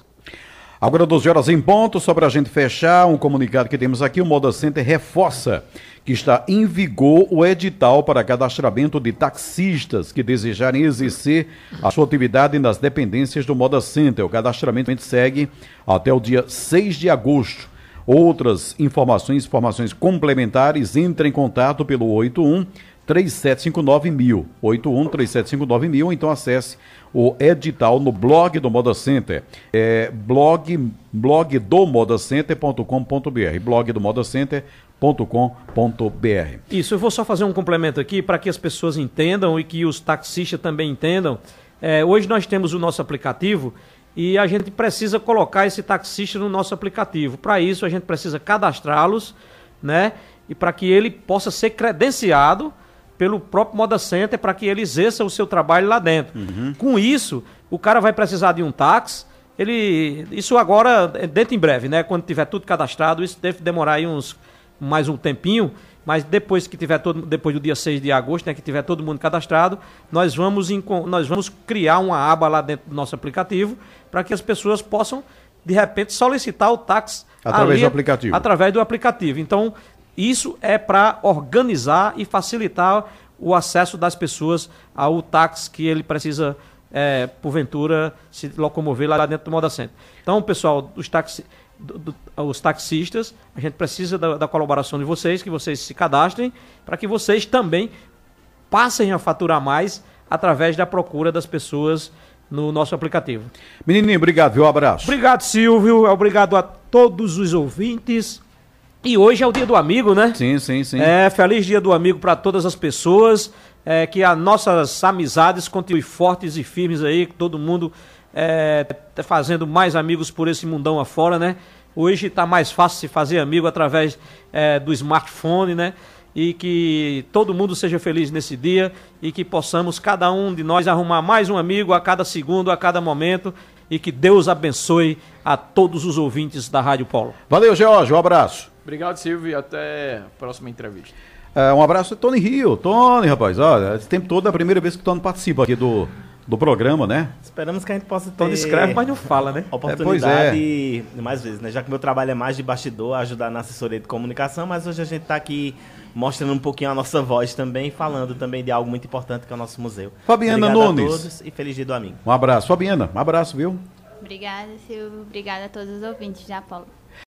Speaker 1: Agora 12 horas em ponto, só para a gente fechar, um comunicado que temos aqui, o Moda Center reforça que está em vigor o edital para cadastramento de taxistas que desejarem exercer a sua atividade nas dependências do Moda Center. O cadastramento segue até o dia 6 de agosto. Outras informações, informações complementares, entre em contato pelo 81 3759 mil. 81 3759 mil, então acesse o edital no blog do Moda Center. É blog, blog do modacenter.com.br. Blog do modacenter.com.br.
Speaker 5: Isso, eu vou só fazer um complemento aqui para que as pessoas entendam e que os taxistas também entendam. É, hoje nós temos o nosso aplicativo e a gente precisa colocar esse taxista no nosso aplicativo. Para isso, a gente precisa cadastrá-los, né? E para que ele possa ser credenciado pelo próprio Moda Center para que ele exerça o seu trabalho lá dentro. Com isso, o cara vai precisar de um táxi. Ele, isso agora, é dentro em breve, né? Quando tiver tudo cadastrado, isso deve demorar aí uns mais um tempinho, mas depois que tiver todo, depois do dia 6 de agosto, né, que tiver todo mundo cadastrado, nós vamos, nós vamos criar uma aba lá dentro do nosso aplicativo para que as pessoas possam, de repente, solicitar o táxi
Speaker 1: Através do aplicativo.
Speaker 5: Através do aplicativo. Então, isso é para organizar e facilitar o acesso das pessoas ao táxi que ele precisa, é, porventura, se locomover lá dentro do Moda Center. Então, pessoal, os, taxi, do- do- os taxistas, a gente precisa da, da colaboração de vocês, que vocês se cadastrem, para que vocês também passem a faturar mais através da procura das pessoas no nosso aplicativo.
Speaker 1: Menininho, obrigado, viu? Um abraço.
Speaker 5: Obrigado, Silvio. Obrigado a todos os ouvintes. E hoje é o dia do amigo, né?
Speaker 1: Sim, sim, sim.
Speaker 5: É, feliz dia do amigo para todas as pessoas. É, que as nossas amizades continuem fortes e firmes aí, que todo mundo é, tá fazendo mais amigos por esse mundão afora, né? Hoje está mais fácil se fazer amigo através é, do smartphone, né? E que todo mundo seja feliz nesse dia e que possamos, cada um de nós, arrumar mais um amigo a cada segundo, a cada momento e que Deus abençoe a todos os ouvintes da Rádio Polo.
Speaker 1: Valeu, George, um abraço.
Speaker 6: Obrigado, Silvio, e até a próxima entrevista.
Speaker 1: É, um abraço, Tony Rio. Tony, rapaz, olha, esse tempo todo é a primeira vez que o Tony participa aqui do, do programa, né?
Speaker 4: Esperamos que a gente possa ter
Speaker 5: Então escreve, mas não fala, né?
Speaker 4: oportunidade mais vezes, né? Já que meu trabalho é mais de bastidor, ajudar na assessoria de comunicação, mas hoje a gente está aqui mostrando um pouquinho a nossa voz também, falando também de algo muito importante que é o nosso museu.
Speaker 1: Fabiana
Speaker 4: Obrigado
Speaker 1: Nunes.
Speaker 4: a todos e feliz dia do amigo.
Speaker 1: Um abraço. Fabiana, um abraço, viu?
Speaker 2: Obrigada, Silvio. Obrigada a todos os ouvintes de Apolo.